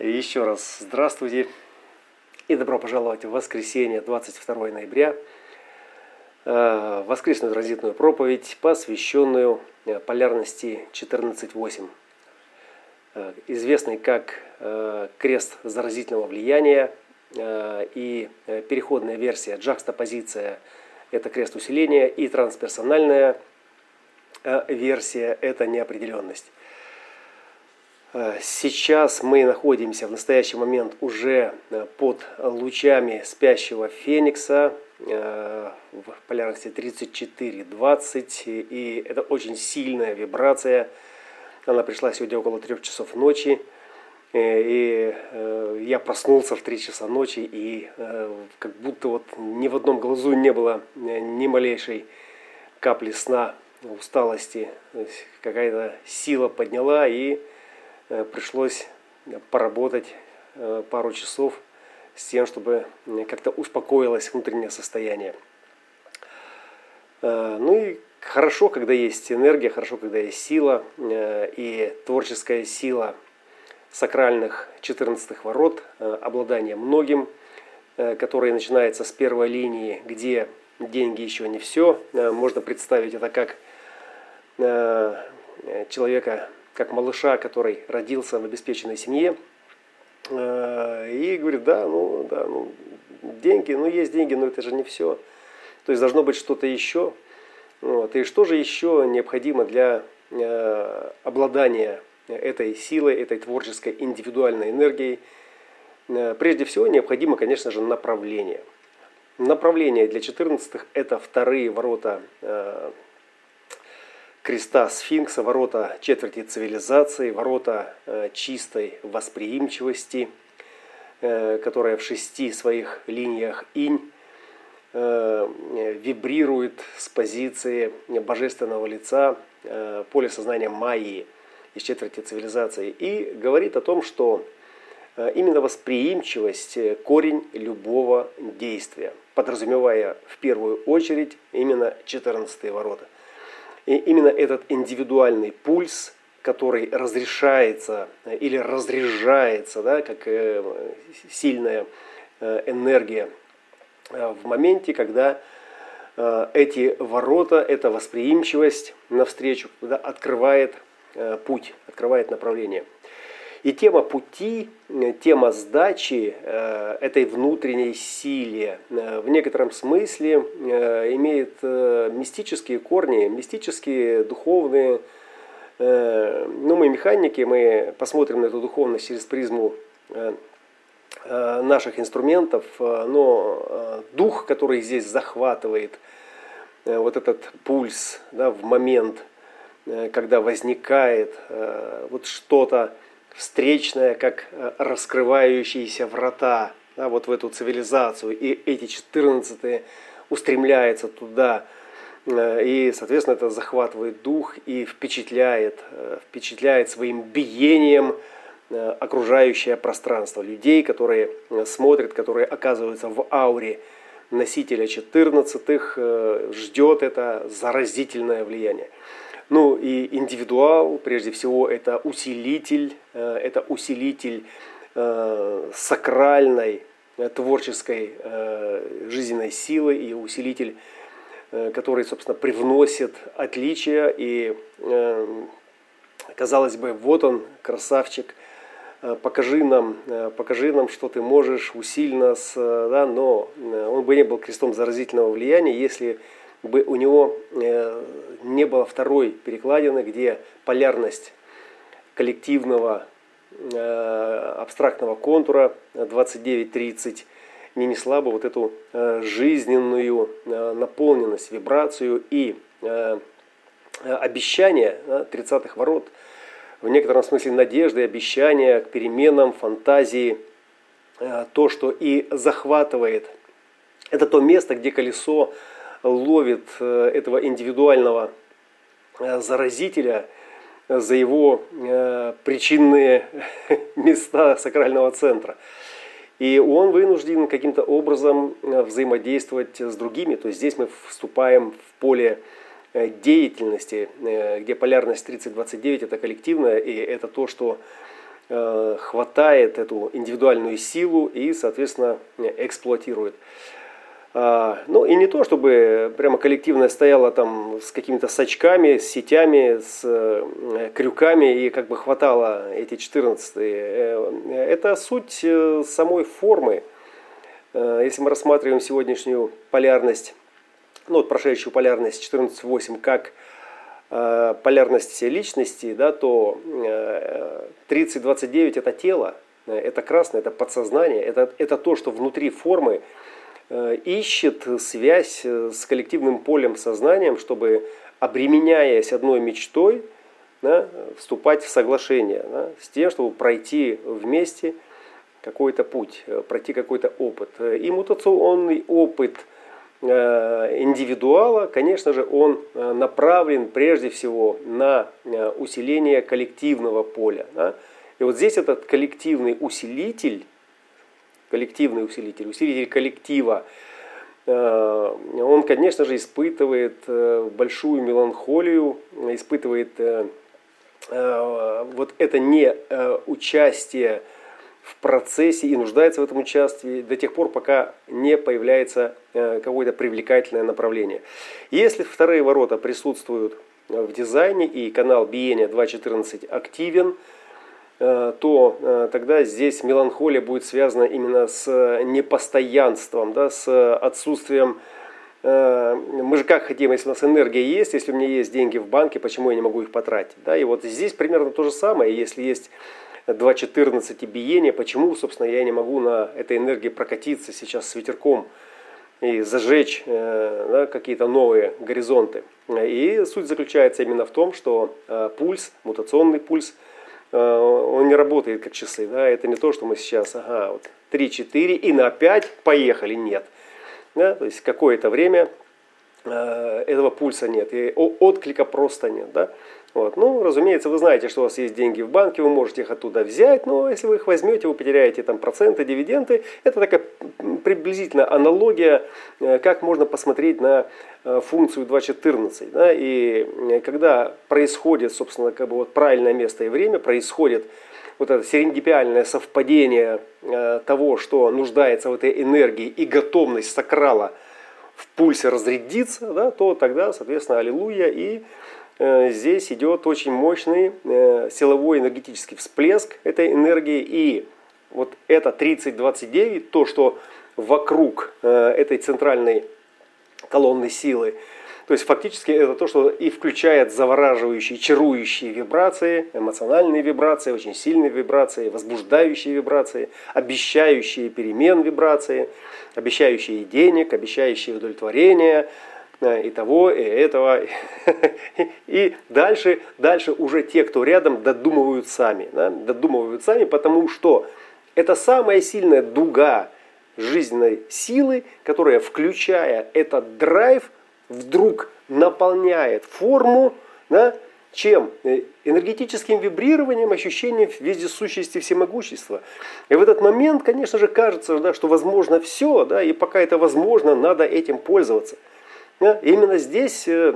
Еще раз здравствуйте и добро пожаловать в воскресенье, 22 ноября, э, воскресную транзитную проповедь, посвященную э, полярности 14.8, э, известный как крест заразительного влияния и переходная версия, джакстопозиция – это крест усиления, и трансперсональная версия – это неопределенность. Э, сейчас мы находимся в настоящий момент уже э, под лучами спящего Феникса э, в полярности 34-20. И это очень сильная вибрация. Она пришла сегодня около 3 часов ночи. И я проснулся в 3 часа ночи, и как будто вот ни в одном глазу не было ни малейшей капли сна, усталости. Какая-то сила подняла, и пришлось поработать э, пару часов с тем, чтобы как-то успокоилось внутреннее состояние. Э, ну и хорошо, когда есть энергия, хорошо, когда есть сила и творческая сила сакральных 14 ворот, обладание многим, которое начинается с первой линии, где деньги еще не все. Можно представить это как человека как малыша, который родился в обеспеченной семье. Э, и говорит, да, ну, да, ну, деньги, ну, есть деньги, но это же не все. То есть должно быть что-то еще. Вот. И что же еще необходимо для э, обладания этой силой, этой творческой индивидуальной энергией? Э, прежде всего необходимо, конечно же, направление. Направление для 14-х – это вторые ворота креста сфинкса, ворота четверти цивилизации, ворота э, чистой восприимчивости, э, которая в шести своих линиях инь э, вибрирует с позиции божественного лица поле сознания Майи из четверти цивилизации и говорит о том, что именно восприимчивость – корень любого действия, подразумевая в первую очередь именно 14 ворота. И именно этот индивидуальный пульс, который разрешается э, или разряжается, да, как э, сильная э, энергия в моменте, когда эти ворота, эта восприимчивость навстречу, когда открывает путь, открывает направление. И тема пути, тема сдачи э, этой внутренней силе э, в некотором смысле э, имеет мистические корни, мистические, духовные. Ну, мы механики, мы посмотрим на эту духовность через призму наших инструментов, но дух, который здесь захватывает вот этот пульс да, в момент, когда возникает вот что-то, встречная, как э, раскрывающиеся врата да, вот в эту цивилизацию. И эти 14 устремляются туда. Э, и, соответственно, это захватывает дух и впечатляет, э, впечатляет своим биением окружающее пространство. Людей, которые смотрят, которые оказываются в ауре носителя 14-х, ждет это заразительное влияние. Ну и индивидуал, прежде всего, это усилитель, э, это усилитель э, сакральной э, творческой жизненной силы и усилитель, который, собственно, привносит отличия. И, казалось бы, вот он, красавчик, покажи нам, покажи нам, что ты можешь, усиль нас, да, но он бы не был крестом заразительного влияния, если бы у него э, не было второй перекладины, где полярность коллективного э, абстрактного контура 29-30 не несла бы вот эту э, жизненную наполненность, вибрацию и обещание 30-х ворот, в некотором смысле надежды, обещания к переменам, фантазии, то, что и захватывает. Это то место, где колесо ловит э, этого индивидуального э, заразителя за его э, причинные места сакрального центра. И он вынужден каким-то образом взаимодействовать с другими. То есть здесь мы вступаем в поле деятельности, где полярность 30-29 это коллективная, и это то, что хватает эту индивидуальную силу и, соответственно, эксплуатирует. Ну и не то, чтобы прямо коллективное стояло там с какими-то сачками, с сетями, с крюками и как бы хватало эти 14 Это суть самой формы. Если мы рассматриваем сегодняшнюю полярность ну, вот прошедшую полярность 14.8 как э, полярность личности, да, то э, 30.29 это тело, э, это красное, это подсознание, это, это то, что внутри формы э, ищет связь э, с коллективным полем сознанием, чтобы, обременяясь одной мечтой, да, вступать в соглашение да, с тем, чтобы пройти вместе какой-то путь, э, пройти какой-то опыт. И мутационный опыт – Э, индивидуала, конечно же, он э, направлен прежде всего на э, усиление коллективного поля. Да? И вот здесь этот коллективный усилитель, коллективный усилитель, усилитель коллектива, он, конечно же, испытывает большую меланхолию, испытывает вот это не участие в процессе и нуждается в этом участии до тех пор, пока не появляется э, какое-то привлекательное направление. Если вторые ворота присутствуют в дизайне и канал биения 2.14 активен, э, то э, тогда здесь меланхолия будет связана именно с непостоянством, да, с отсутствием мы же как хотим, если у нас энергия есть, если у меня есть деньги в банке, почему я не могу их потратить? Да? И вот здесь примерно то же самое. Если есть 2.14 и биение, почему, собственно, я не могу на этой энергии прокатиться сейчас с ветерком и зажечь э, да, какие-то новые горизонты. И суть заключается именно в том, что э, пульс, мутационный пульс, э, он не работает как часы. Да? Это не то, что мы сейчас, ага, вот 3-4 и на 5 поехали, нет. Да? То есть какое-то время этого пульса нет, и отклика просто нет. Да? Вот. Ну, разумеется, вы знаете, что у вас есть деньги в банке, вы можете их оттуда взять, но если вы их возьмете, вы потеряете там проценты, дивиденды. Это такая приблизительно аналогия, э, как можно посмотреть на э, функцию 2.14. Да? И э, когда происходит, собственно, как бы вот правильное место и время, происходит вот это серендипиальное совпадение того, что нуждается в этой энергии и готовность сакрала в пульсе разрядиться, да, то тогда, соответственно, аллилуйя и здесь идет очень мощный э, силовой энергетический всплеск этой энергии. И вот это 3029, то, что вокруг э, этой центральной колонны силы, то есть фактически это то, что и включает завораживающие, чарующие вибрации, эмоциональные вибрации, очень сильные вибрации, возбуждающие вибрации, обещающие перемен вибрации, обещающие денег, обещающие удовлетворения, и того, и этого. И дальше, дальше уже те, кто рядом, додумывают сами. Да? Додумывают сами, потому что это самая сильная дуга жизненной силы, которая, включая этот драйв, вдруг наполняет форму, да, чем? Э, энергетическим вибрированием, ощущением вездесущести всемогущества. И в этот момент, конечно же, кажется, да, что возможно все, да, и пока это возможно, надо этим пользоваться – Именно здесь э,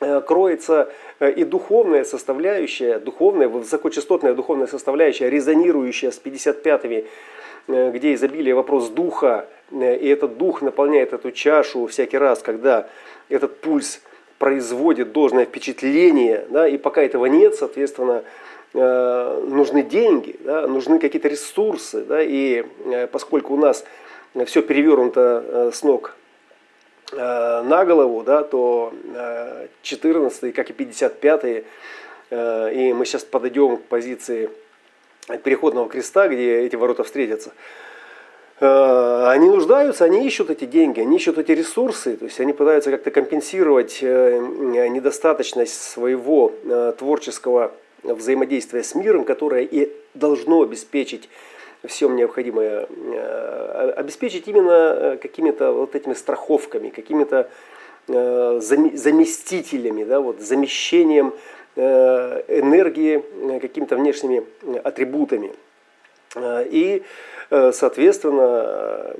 э, кроется э, и духовная составляющая, духовная, высокочастотная духовная составляющая, резонирующая с 55-ми, где изобилие вопрос духа, и этот дух наполняет эту чашу всякий раз, когда этот пульс производит должное впечатление, да, и пока этого нет, соответственно, нужны деньги, да, нужны какие-то ресурсы, да, и поскольку у нас все перевернуто с ног на голову, да, то 14 э, как и 55 э, и мы сейчас подойдем к позиции переходного креста, где эти ворота встретятся, они нуждаются, они ищут эти деньги, они ищут эти ресурсы, то есть они пытаются как-то компенсировать недостаточность своего творческого взаимодействия с миром, которое и должно обеспечить всем необходимое э, обеспечить именно э, какими-то вот этими страховками, какими-то э, заместителями, да, вот, замещением энергии какими-то внешними атрибутами. И, соответственно,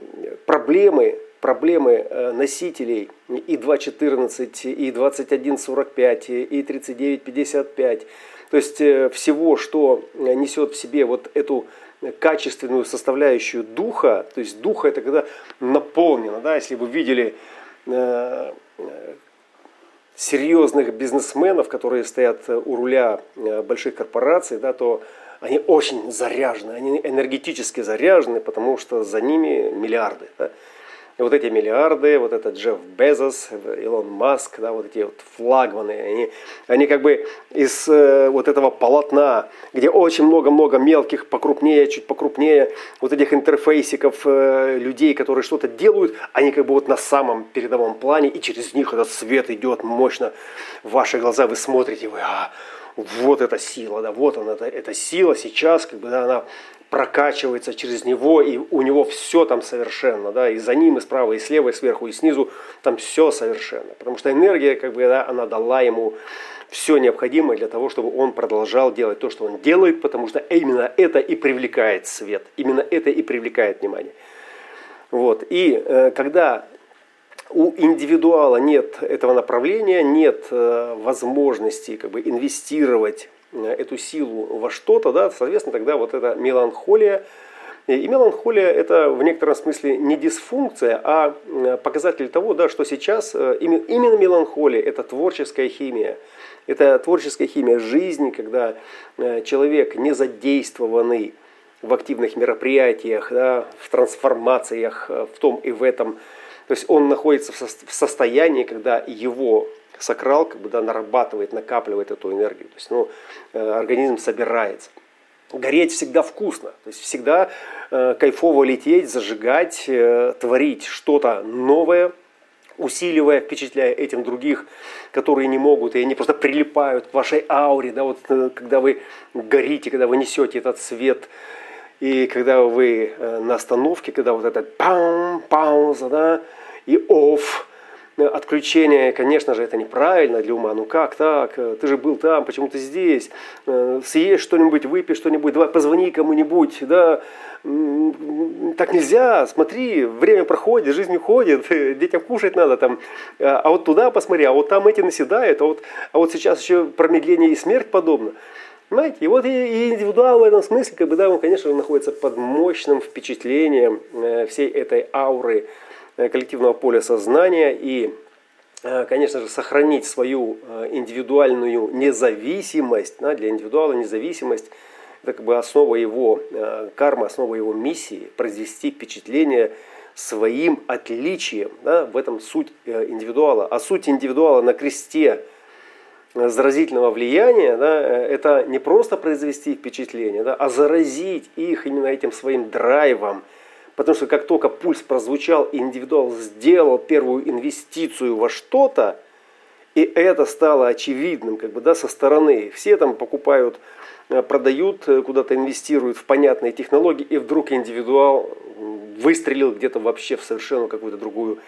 проблемы, проблемы носителей и 2.14, и 21.45, и 39.55, то есть всего, что несет в себе вот эту качественную составляющую духа, то есть духа это когда наполнено, да, если вы видели э, серьезных бизнесменов, которые стоят у руля больших корпораций, да, то они очень заряжены, они энергетически заряжены, потому что за ними миллиарды. Да. И вот эти миллиарды, вот этот Джефф Безос, Илон Маск, да, вот эти вот флагманы, они, они как бы из э, вот этого полотна, где очень много-много мелких, покрупнее, чуть покрупнее, вот этих интерфейсиков э, людей, которые что-то делают, они как бы вот на самом передовом плане, и через них этот свет идет мощно. В ваши глаза, вы смотрите, вы, а, вот эта сила, да, вот она, эта, эта сила сейчас, как бы, да, она прокачивается через него, и у него все там совершенно, да, и за ним, и справа, и слева, и сверху, и снизу, там все совершенно. Потому что энергия, как бы, да, она дала ему все необходимое для того, чтобы он продолжал делать то, что он делает, потому что именно это и привлекает свет, именно это и привлекает внимание. Вот. И э, когда у индивидуала нет этого направления, нет э, возможности как бы, инвестировать эту силу во что-то, да, соответственно, тогда вот эта меланхолия, и меланхолия это в некотором смысле не дисфункция, а э, показатель того, да, что сейчас э, именно меланхолия это творческая химия. Это творческая химия жизни, когда человек не задействованный в активных мероприятиях, да, в трансформациях, в том и в этом. То есть он находится в состоянии, когда его сакрал как бы, да, нарабатывает, накапливает эту энергию. То есть ну, э, организм собирается. Гореть всегда вкусно, то есть всегда э, кайфово лететь, зажигать, э, творить что-то новое, усиливая, впечатляя этим других, которые не могут, и они просто прилипают к вашей ауре, да, вот э, когда вы горите, когда вы несете этот свет, и когда вы э, на остановке, когда вот этот пам, пауза, да, и офф, отключение, конечно же, это неправильно для ума. Ну как так? Ты же был там, почему ты здесь? Э, съешь что-нибудь, выпей что-нибудь, давай позвони кому-нибудь, да? Так нельзя, смотри, время проходит, жизнь уходит, детям кушать надо там. А вот туда посмотри, а вот там эти наседают, а вот, а вот сейчас еще промедление и смерть подобно. Понимаете? И вот и индивидуал в этом смысле, как бы, да, он, конечно, находится под мощным впечатлением э, всей этой ауры, Э, коллективного поля сознания и, э, конечно же, сохранить свою э, индивидуальную независимость. Да, для индивидуала независимость – это как бы основа его кармы, основа его миссии – произвести впечатление своим отличием. Да, в этом суть индивидуала. А суть индивидуала на кресте заразительного влияния, да, это не просто произвести впечатление, да, а заразить их именно этим своим драйвом – Потому что как только пульс прозвучал, индивидуал сделал первую инвестицию во что-то, и это стало очевидным как бы, да, со стороны. Все там покупают, э, продают, э, куда-то инвестируют в понятные технологии, и вдруг индивидуал выстрелил где-то вообще в совершенно какую-то другую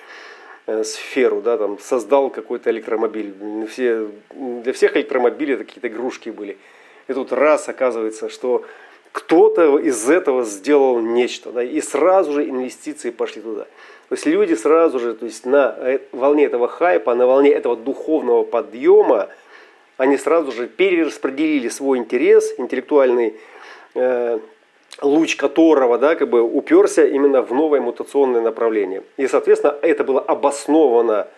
э, сферу, да, там, создал какой-то электромобиль. Все, для всех электромобили какие-то игрушки были. И тут раз оказывается, что кто-то из этого сделал нечто, да, и сразу же инвестиции пошли туда. То есть люди сразу же, то есть на э, волне этого хайпа, на волне этого духовного подъема, они сразу же перераспределили свой интерес, интеллектуальный э, луч которого да, как бы уперся именно в новое мутационное направление. И, соответственно, это было обосновано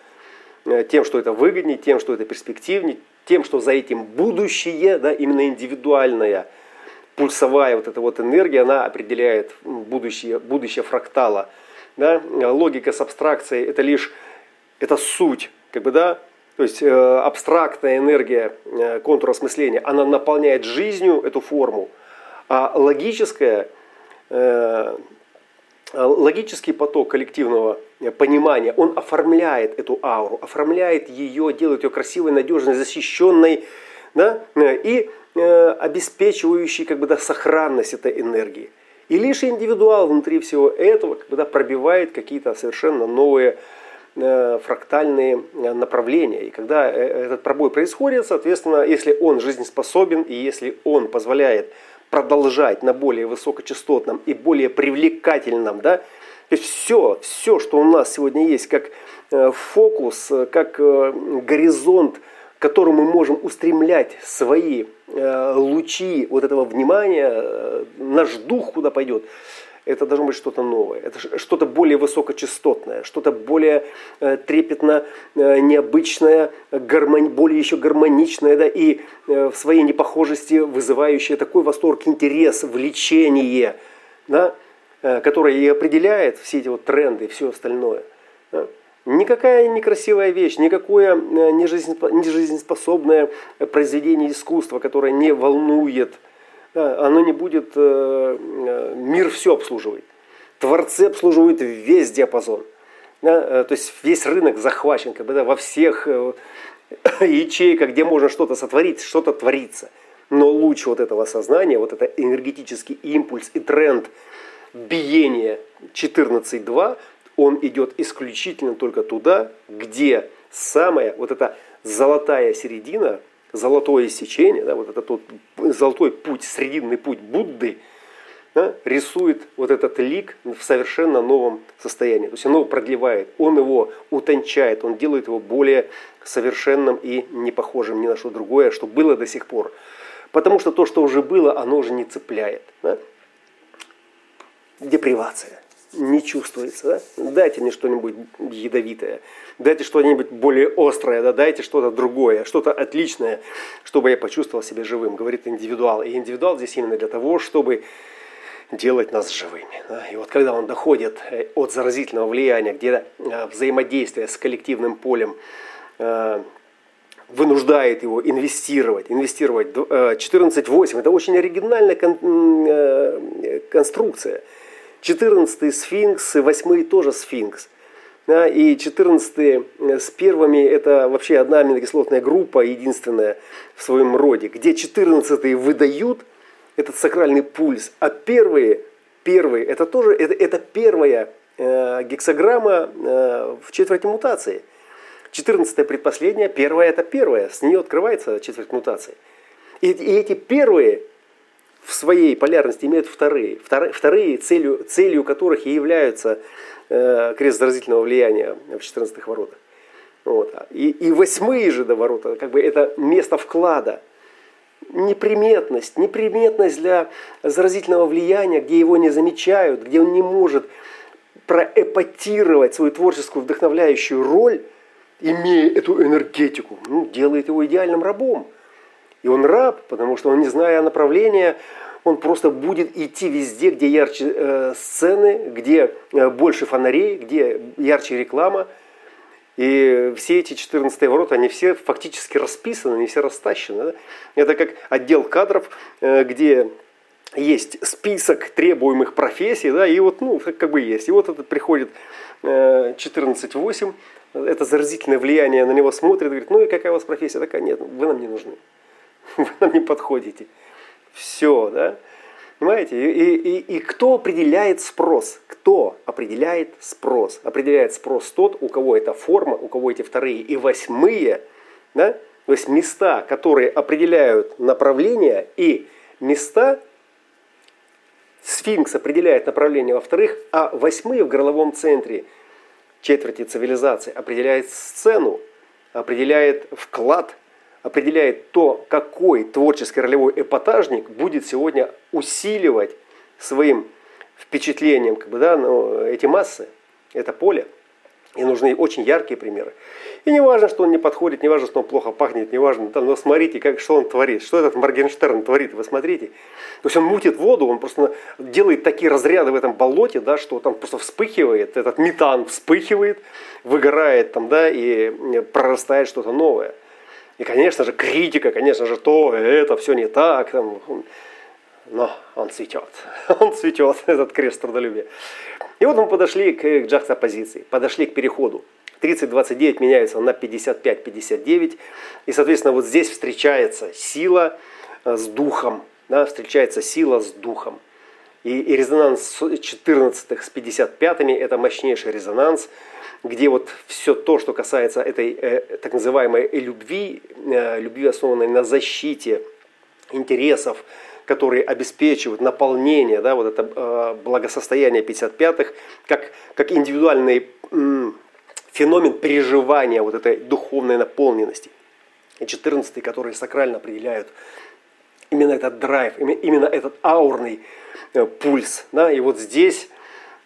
э, тем, что это выгоднее, тем, что это перспективнее, тем, что за этим будущее, да, именно индивидуальное – пульсовая вот эта вот энергия, она определяет будущее, будущее фрактала. Да? Логика с абстракцией – это лишь это суть, как бы, да, то есть э, абстрактная энергия э, контура осмысления, она наполняет жизнью эту форму, а логическая, э, логический поток коллективного понимания, он оформляет эту ауру, оформляет ее, делает ее красивой, надежной, защищенной, да, и Э, обеспечивающий как бы, да, сохранность этой энергии. И лишь индивидуал внутри всего этого как бы, да, пробивает какие-то совершенно новые э, фрактальные э, направления. И когда этот пробой происходит, соответственно, если он жизнеспособен и если он позволяет продолжать на более высокочастотном и более привлекательном, да, то есть все, все, что у нас сегодня есть, как фокус, как горизонт к которому мы можем устремлять свои э, лучи вот этого внимания, э, наш дух куда пойдет, это должно быть что-то новое, это что-то более высокочастотное, что-то более э, трепетно необычное, гармони, более еще гармоничное, да, и в своей непохожести вызывающее такой восторг, интерес, влечение, да, которое и определяет все эти вот тренды и все остальное. Никакая некрасивая вещь, никакое э, нежизнеспособное произведение искусства, которое не волнует, оно не будет э, э, мир все обслуживать. Творцы обслуживают весь диапазон. То есть весь рынок захвачен как бы, да, во всех ячейках, где можно что-то сотворить, что-то творится. Но луч вот этого сознания, вот это энергетический импульс и тренд биения 14.2, он идет исключительно только туда, где самая вот эта золотая середина, золотое сечение, да, вот этот вот золотой путь, срединный путь Будды, да, рисует вот этот лик в совершенно новом состоянии. То есть он его продлевает, он его утончает, он делает его более совершенным и не похожим ни на что другое, что было до сих пор. Потому что то, что уже было, оно уже не цепляет. Да? Депривация не чувствуется. Да? Дайте мне что-нибудь ядовитое, дайте что-нибудь более острое, да? дайте что-то другое, что-то отличное, чтобы я почувствовал себя живым, говорит индивидуал. И индивидуал здесь именно для того, чтобы делать нас живыми. Да? И вот когда он доходит э, от заразительного влияния, где э, взаимодействие с коллективным полем э, вынуждает его инвестировать. Инвестировать 14.8 – это очень оригинальная конструкция – 14 сфинкс, 8 тоже сфинкс. Да, и 14 э, с первыми это вообще одна аминокислотная группа, единственная в своем роде, где 14 выдают этот сакральный пульс, а первые, первые это тоже это, это первая э, гексограмма э, в четверти мутации. 14 предпоследняя, первая это первая, с нее открывается четверть мутации. И, и эти первые в своей полярности имеют вторые. Вторые, целью, целью которых и являются э, крест заразительного влияния в 14 воротах. Вот. И, и восьмые же до ворота, как бы это место вклада, неприметность, неприметность для заразительного влияния, где его не замечают, где он не может проэпатировать свою творческую вдохновляющую роль, имея эту энергетику, ну, делает его идеальным рабом. И он раб, потому что он, не зная направления, он просто будет идти везде, где ярче э, сцены, где э, больше фонарей, где ярче реклама. И все эти 14 ворота, они все фактически расписаны, они все растащены. Да? Это как отдел кадров, э, где есть список требуемых профессий, да, и вот, ну, как бы есть. И вот этот приходит 14.8, это заразительное влияние на него смотрит, говорит, ну и какая у вас профессия? Такая, нет, вы нам не нужны. вы нам не подходите. Все, да? Понимаете? И, и, и кто определяет спрос? Кто определяет спрос? Определяет спрос тот, у кого эта форма, у кого эти вторые и восьмые, да? то есть места, которые определяют направление, и места, сфинкс определяет направление во-вторых, а восьмые в горловом центре четверти цивилизации определяет сцену, определяет вклад определяет то, какой творческий ролевой эпатажник будет сегодня усиливать своим впечатлением как бы, да, ну, эти массы, это поле. И нужны очень яркие примеры. И не важно, что он не подходит, не важно, что он плохо пахнет, не важно, да, но смотрите, как, что он творит, что этот Моргенштерн творит, вы смотрите. То есть он мутит воду, он просто делает такие разряды в этом болоте, да, что там просто вспыхивает, этот метан вспыхивает, выгорает там, да, и прорастает что-то новое. И, конечно же, критика, конечно же, то, это все не так. Там, но он цветет. Он цветет, этот крест трудолюбия. И вот мы подошли к джакс-оппозиции, подошли к переходу. 30-29 меняется на 55-59. И, соответственно, вот здесь встречается сила э, с духом. Да, встречается сила с духом. И, и резонанс 14 с 55 это мощнейший резонанс где вот все то, что касается этой э, так называемой любви, э, любви, основанной на защите интересов, которые обеспечивают наполнение, да, вот это э, благосостояние 55-х, как, как индивидуальный феномен переживания вот этой духовной наполненности. и 14, которые сакрально определяют именно этот драйв, именно этот аурный э, пульс. Да? И вот здесь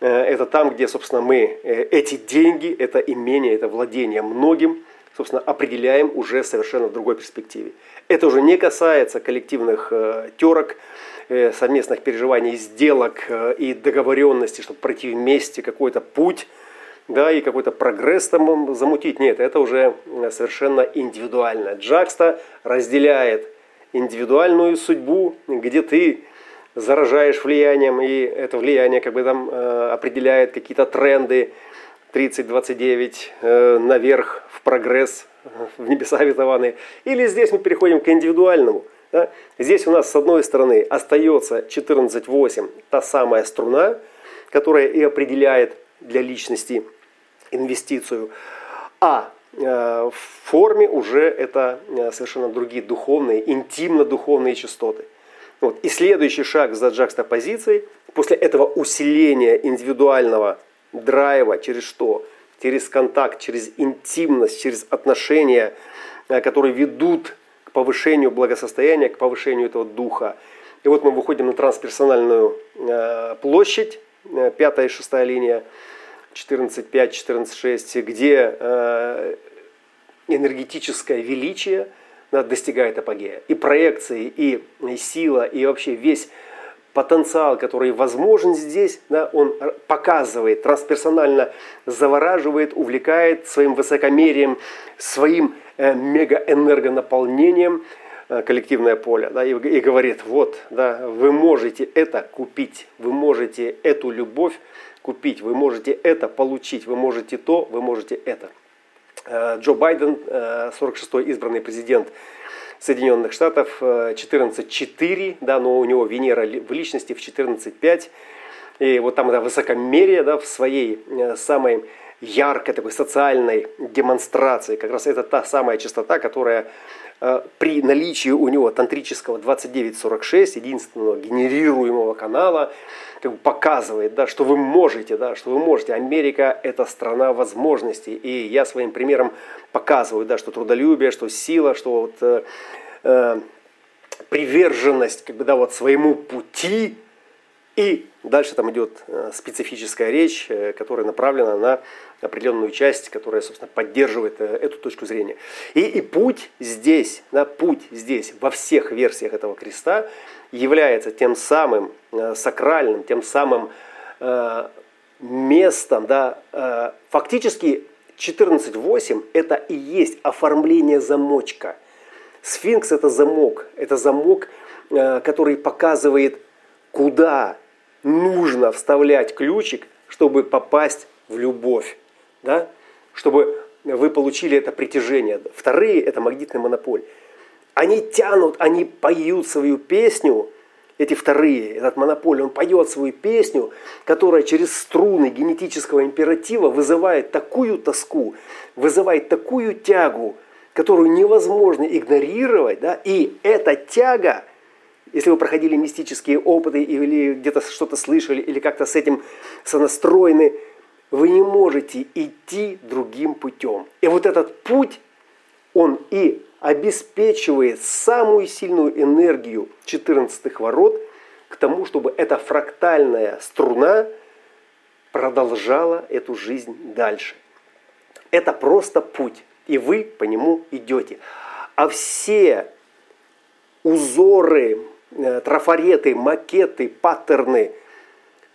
это там, где, собственно, мы э, эти деньги, это имение, это владение многим, собственно, определяем уже совершенно в другой перспективе. Это уже не касается коллективных терок, совместных переживаний, сделок и договоренности, чтобы пройти вместе какой-то путь, да, и какой-то прогресс там замутить. Нет, это уже совершенно индивидуально. Джакста разделяет индивидуальную судьбу, где ты заражаешь влиянием, и это влияние как бы там э, определяет какие-то тренды 30-29 э, наверх в прогресс, в небеса обетованные. Или здесь мы переходим к индивидуальному. Да? Здесь у нас с одной стороны остается 14-8, та самая струна, которая и определяет для личности инвестицию. А Э, в форме уже это совершенно другие духовные, интимно-духовные частоты. Вот. И следующий шаг за джакстопозицией, после этого усиления индивидуального драйва, через что? Через контакт, через интимность, через отношения, э, которые ведут к повышению благосостояния, к повышению этого духа. И вот мы выходим на трансперсональную площадь, пятая и шестая линия, 14.5, 14.6, где э, энергетическое величие достигает апогея. И проекции, и, сила, и вообще весь потенциал, который возможен здесь, да, он показывает, трансперсонально завораживает, увлекает своим высокомерием, своим э, мегаэнергонаполнением э, коллективное поле, да, и, и говорит, вот, да, вы можете это купить, вы можете эту любовь купить, вы можете это получить, вы можете то, вы можете это. Э, Джо Байден, 46-й э, избранный президент Соединенных Штатов, 14.4, э, да, но у него Венера в личности в 14.5. И вот там это высокомерие да, в своей самой яркой такой социальной демонстрации. Как раз это та самая частота, которая при наличии у него тантрического 2946, единственного генерируемого канала, как бы показывает, да, что вы можете, да, что вы можете. Америка – это страна возможностей. И я своим примером показываю, да, что трудолюбие, что сила, что вот, э, э, приверженность как бы, да, вот своему пути. И дальше там идет э, специфическая речь, э, которая направлена на определенную часть, которая, собственно, поддерживает эту точку зрения. И, и путь здесь, да, путь здесь, во всех версиях этого креста – является тем самым э, сакральным, тем самым э, местом, да, э, фактически 14.8 это и есть оформление замочка. Сфинкс это замок, это замок, который показывает, куда нужно вставлять ключик, чтобы попасть в любовь, да? чтобы вы получили это притяжение. Вторые – это магнитный монополь. Они тянут, они поют свою песню, эти вторые, этот монополий, он поет свою песню, которая через струны генетического императива вызывает такую тоску, вызывает такую тягу, которую невозможно игнорировать. Да? И эта тяга, если вы проходили мистические опыты или где-то что-то слышали, или как-то с этим сонастроены, вы не можете идти другим путем. И вот этот путь, он и обеспечивает самую сильную энергию 14 ворот к тому, чтобы эта фрактальная струна продолжала эту жизнь дальше. Это просто путь, и вы по нему идете. А все узоры, трафареты, макеты, паттерны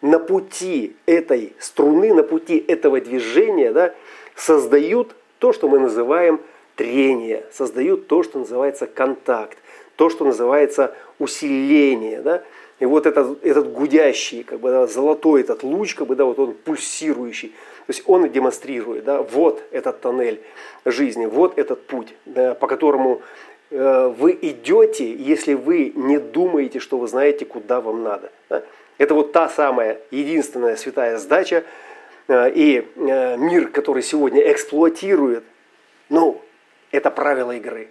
на пути этой струны, на пути этого движения да, создают то, что мы называем – трение, создают то, что называется контакт, то, что называется усиление. Да? И вот этот, этот гудящий, как бы, да, золотой этот луч, как бы, да, вот он пульсирующий, то есть он демонстрирует, да, вот этот тоннель жизни, вот этот путь, да, по которому э, вы идете, если вы не думаете, что вы знаете, куда вам надо. Это вот та самая единственная святая сдача, э, и э, мир, который сегодня эксплуатирует, ну, это правило игры.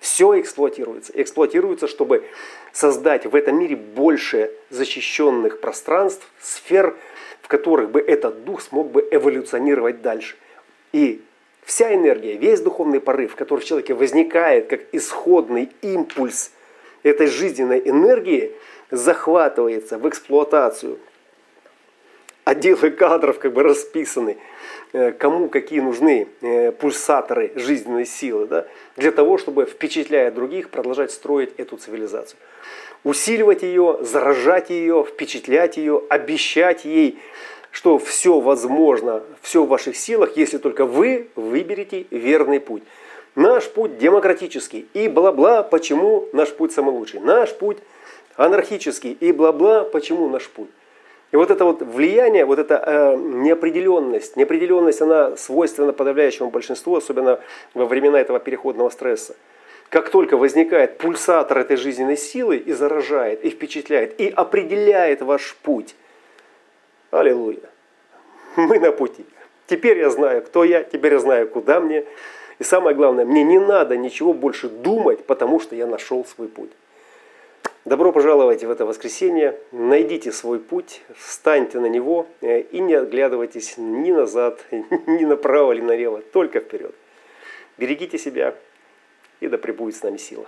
Все эксплуатируется. Эксплуатируется, чтобы создать в этом мире больше защищенных пространств, сфер, в которых бы этот дух смог бы эволюционировать дальше. И Вся энергия, весь духовный порыв, который в человеке возникает как исходный импульс этой жизненной энергии, захватывается в эксплуатацию. Отделы кадров как бы расписаны, э, кому какие нужны э, пульсаторы жизненной силы, да, для того, чтобы, впечатляя других, продолжать строить эту цивилизацию. Усиливать ее, заражать ее, впечатлять ее, обещать ей что все возможно, все в ваших силах, если только вы выберете верный путь. Наш путь демократический и бла-бла, почему наш путь самый лучший. Наш путь анархический и бла-бла, почему наш путь. И вот это вот влияние, вот эта э, неопределенность, неопределенность, она свойственна подавляющему большинству, особенно во времена этого переходного стресса. Как только возникает пульсатор этой жизненной силы и заражает, и впечатляет, и определяет ваш путь, Аллилуйя. Мы на пути. Теперь я знаю, кто я, теперь я знаю, куда мне. И самое главное, мне не надо ничего больше думать, потому что я нашел свой путь. Добро пожаловать в это воскресенье. Найдите свой путь, встаньте на него э, и не оглядывайтесь ни назад, ни направо, ни налево, только вперед. Берегите себя и да пребудет с нами сила.